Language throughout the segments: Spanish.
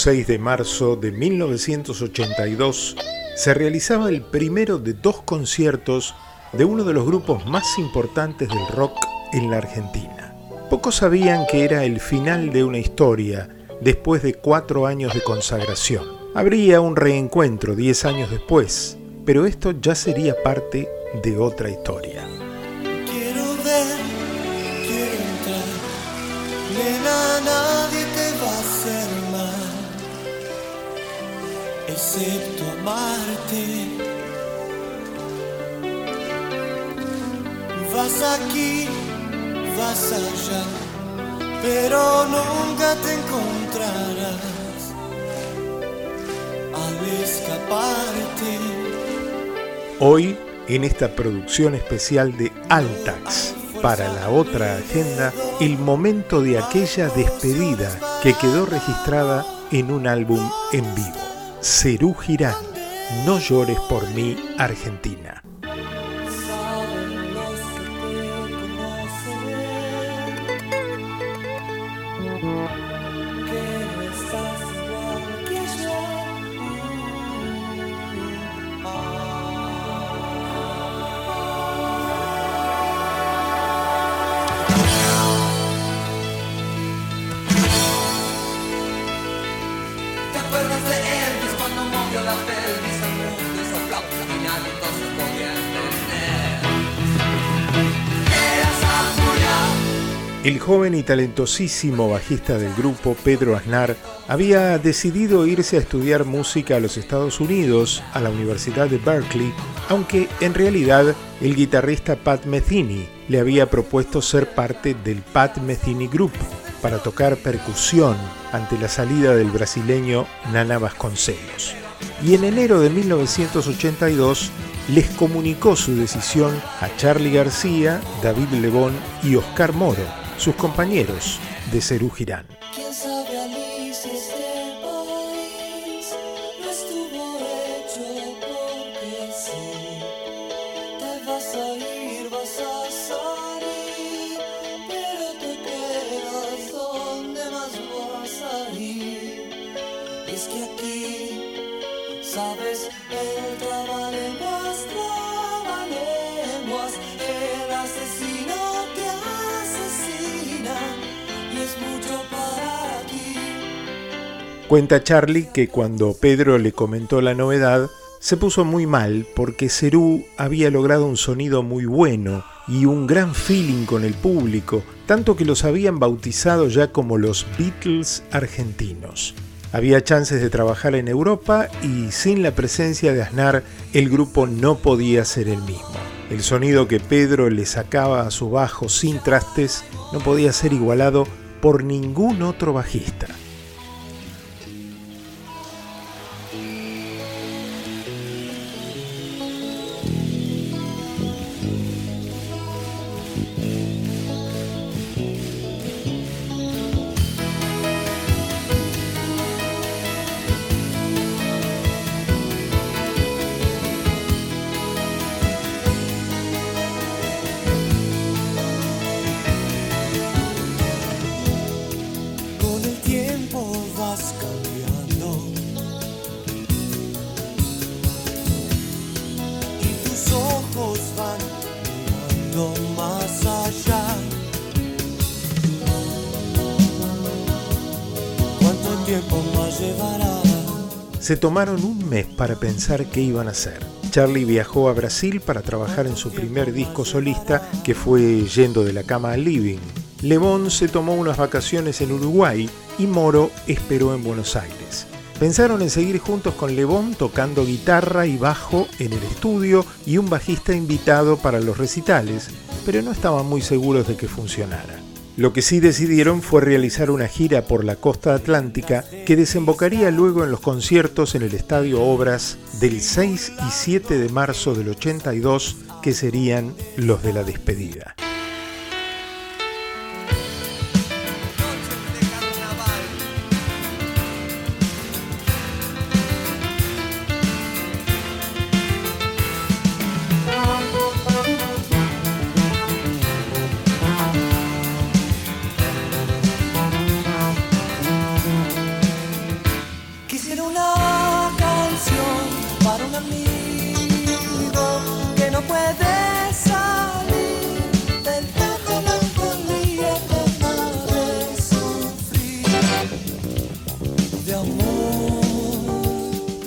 6 de marzo de 1982 se realizaba el primero de dos conciertos de uno de los grupos más importantes del rock en la Argentina. Pocos sabían que era el final de una historia después de cuatro años de consagración. Habría un reencuentro diez años después, pero esto ya sería parte de otra historia. Excepto amarte. Vas aquí, vas allá, pero nunca te encontrarás al escaparte. Hoy, en esta producción especial de Altax, para la otra agenda, el momento de aquella despedida que quedó registrada en un álbum en vivo. Cerú Girán, No llores por mí, Argentina. El joven y talentosísimo bajista del grupo, Pedro Aznar, había decidido irse a estudiar música a los Estados Unidos, a la Universidad de Berkeley, aunque en realidad el guitarrista Pat Metheny le había propuesto ser parte del Pat Metheny Group para tocar percusión ante la salida del brasileño Nana Vasconcelos. Y en enero de 1982 les comunicó su decisión a Charlie García, David Lebón y Oscar Moro, sus compañeros de Cerú Girán. Cuenta Charlie que cuando Pedro le comentó la novedad, se puso muy mal porque Cerú había logrado un sonido muy bueno y un gran feeling con el público, tanto que los habían bautizado ya como los Beatles argentinos. Había chances de trabajar en Europa y sin la presencia de Aznar el grupo no podía ser el mismo. El sonido que Pedro le sacaba a su bajo sin trastes no podía ser igualado por ningún otro bajista. Se tomaron un mes para pensar qué iban a hacer. Charlie viajó a Brasil para trabajar en su primer disco solista, que fue Yendo de la cama al living. Lebón se tomó unas vacaciones en Uruguay y Moro esperó en Buenos Aires. Pensaron en seguir juntos con Lebón tocando guitarra y bajo en el estudio y un bajista invitado para los recitales, pero no estaban muy seguros de que funcionara. Lo que sí decidieron fue realizar una gira por la costa atlántica que desembocaría luego en los conciertos en el Estadio Obras del 6 y 7 de marzo del 82, que serían los de la despedida.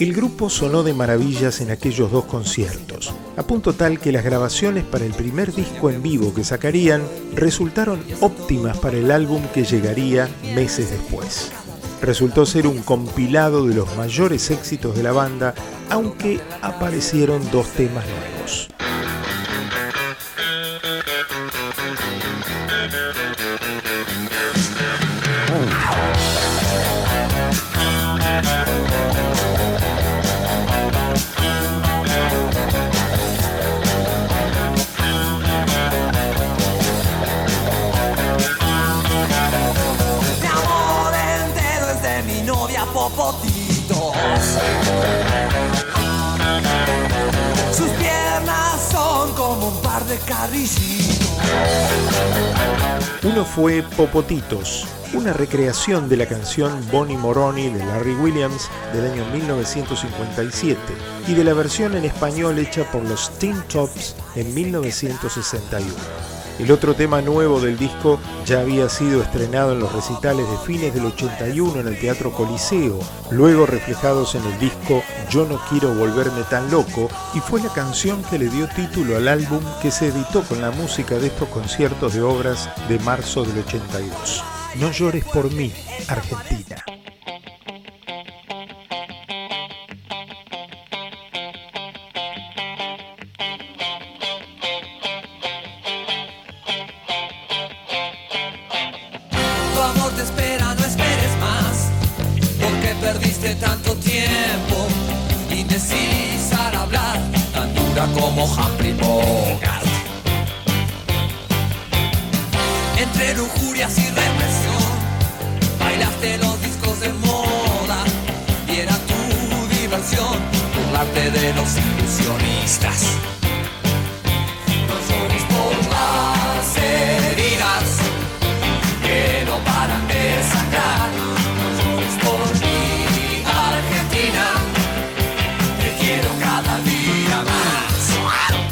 El grupo sonó de maravillas en aquellos dos conciertos, a punto tal que las grabaciones para el primer disco en vivo que sacarían resultaron óptimas para el álbum que llegaría meses después. Resultó ser un compilado de los mayores éxitos de la banda, aunque aparecieron dos temas nuevos. Sus piernas son como un par de carricitos. Uno fue Popotitos, una recreación de la canción Bonnie Moroni de Larry Williams del año 1957 y de la versión en español hecha por los Teen Tops en 1961. El otro tema nuevo del disco ya había sido estrenado en los recitales de fines del 81 en el Teatro Coliseo, luego reflejados en el disco Yo no quiero volverme tan loco, y fue la canción que le dio título al álbum que se editó con la música de estos conciertos de obras de marzo del 82. No llores por mí, Argentina. Indecisa al hablar, tan dura como Humphrey Bogart. Entre lujurias y represión, bailaste los discos de moda. Y era tu diversión, burlarte de los ilusionistas.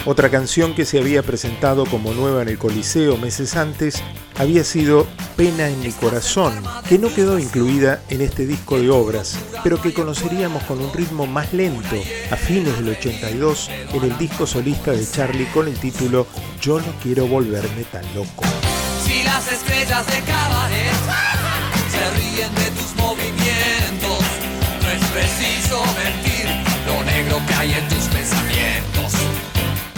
Otra canción que se había presentado como nueva en el Coliseo meses antes había sido Pena en mi corazón, que no quedó incluida en este disco de obras, pero que conoceríamos con un ritmo más lento a fines del 82 en el disco solista de Charlie con el título Yo no quiero volverme tan loco. Si las estrellas de cabaret se ríen de tus movimientos, no es preciso mentir lo negro que hay en tus pensamientos.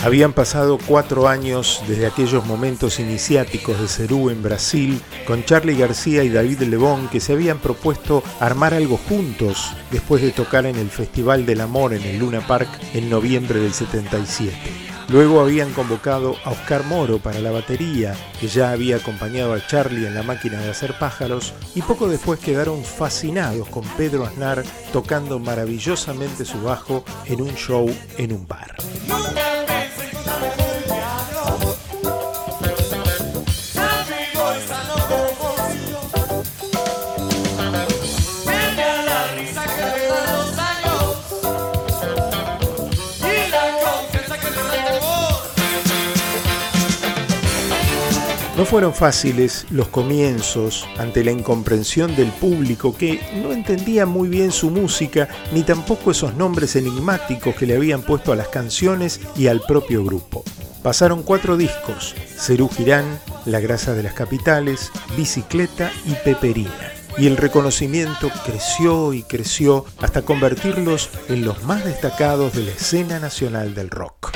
Habían pasado cuatro años desde aquellos momentos iniciáticos de Cerú en Brasil, con Charlie García y David Lebón que se habían propuesto armar algo juntos después de tocar en el Festival del Amor en el Luna Park en noviembre del 77. Luego habían convocado a Oscar Moro para la batería, que ya había acompañado a Charlie en la máquina de hacer pájaros, y poco después quedaron fascinados con Pedro Aznar tocando maravillosamente su bajo en un show en un bar. No fueron fáciles los comienzos ante la incomprensión del público que no entendía muy bien su música ni tampoco esos nombres enigmáticos que le habían puesto a las canciones y al propio grupo. Pasaron cuatro discos, Cerú Girán, La Grasa de las Capitales, Bicicleta y Peperina. Y el reconocimiento creció y creció hasta convertirlos en los más destacados de la escena nacional del rock.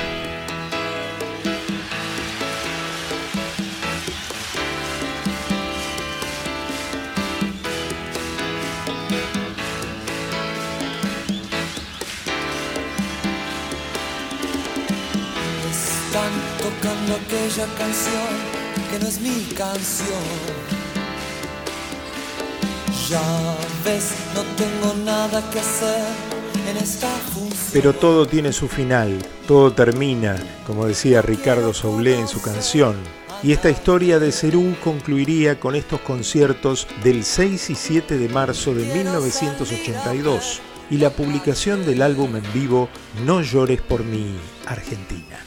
Canción que no es mi canción. Ya ves, no tengo nada que hacer en esta función. Pero todo tiene su final, todo termina, como decía Ricardo Soulé en su canción. Y esta historia de Cerú concluiría con estos conciertos del 6 y 7 de marzo de 1982 y la publicación del álbum en vivo No llores por mí, Argentina.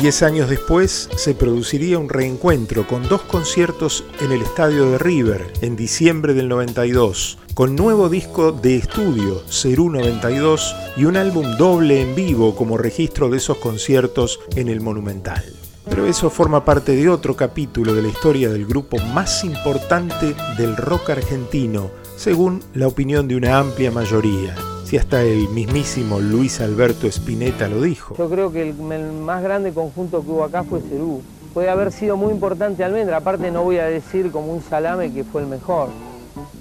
Diez años después se produciría un reencuentro con dos conciertos en el estadio de River en diciembre del 92, con nuevo disco de estudio, Cerú 92, y un álbum doble en vivo como registro de esos conciertos en el Monumental. Pero eso forma parte de otro capítulo de la historia del grupo más importante del rock argentino, según la opinión de una amplia mayoría, si hasta el mismísimo Luis Alberto Spinetta lo dijo. Yo creo que el, más grande conjunto que hubo acá fue Cerú. Puede haber sido muy importante Almendra, aparte no voy a decir como un salame que fue el mejor,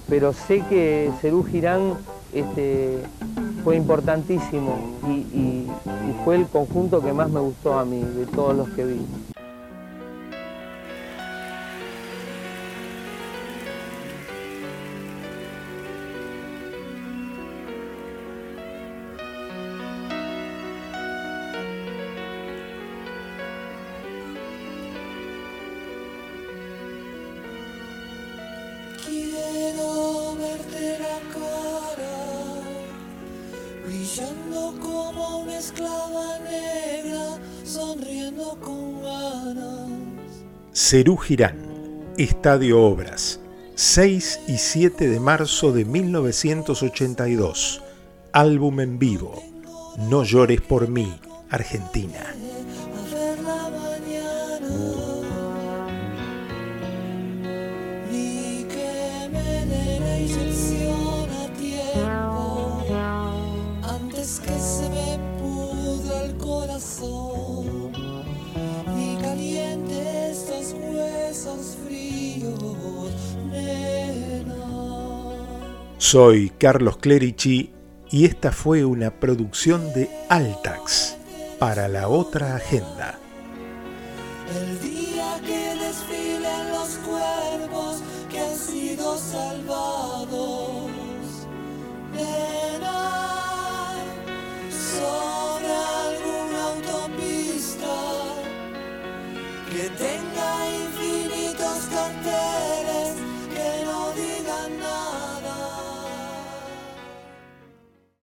pero sé que Cerú Girán este, fue importantísimo y fue el conjunto que más me gustó a mí de todos los que vi. Como una esclava negra, sonriendo con ganas. Cerú Girán, Estadio Obras, 6 y 7 de marzo de 1982. Álbum en vivo. No llores por mí, Argentina. Soy Carlos Clerici y esta fue una producción de Altax para la otra agenda. El día que desfilen los cuerpos que han sido salvados, nena, sobre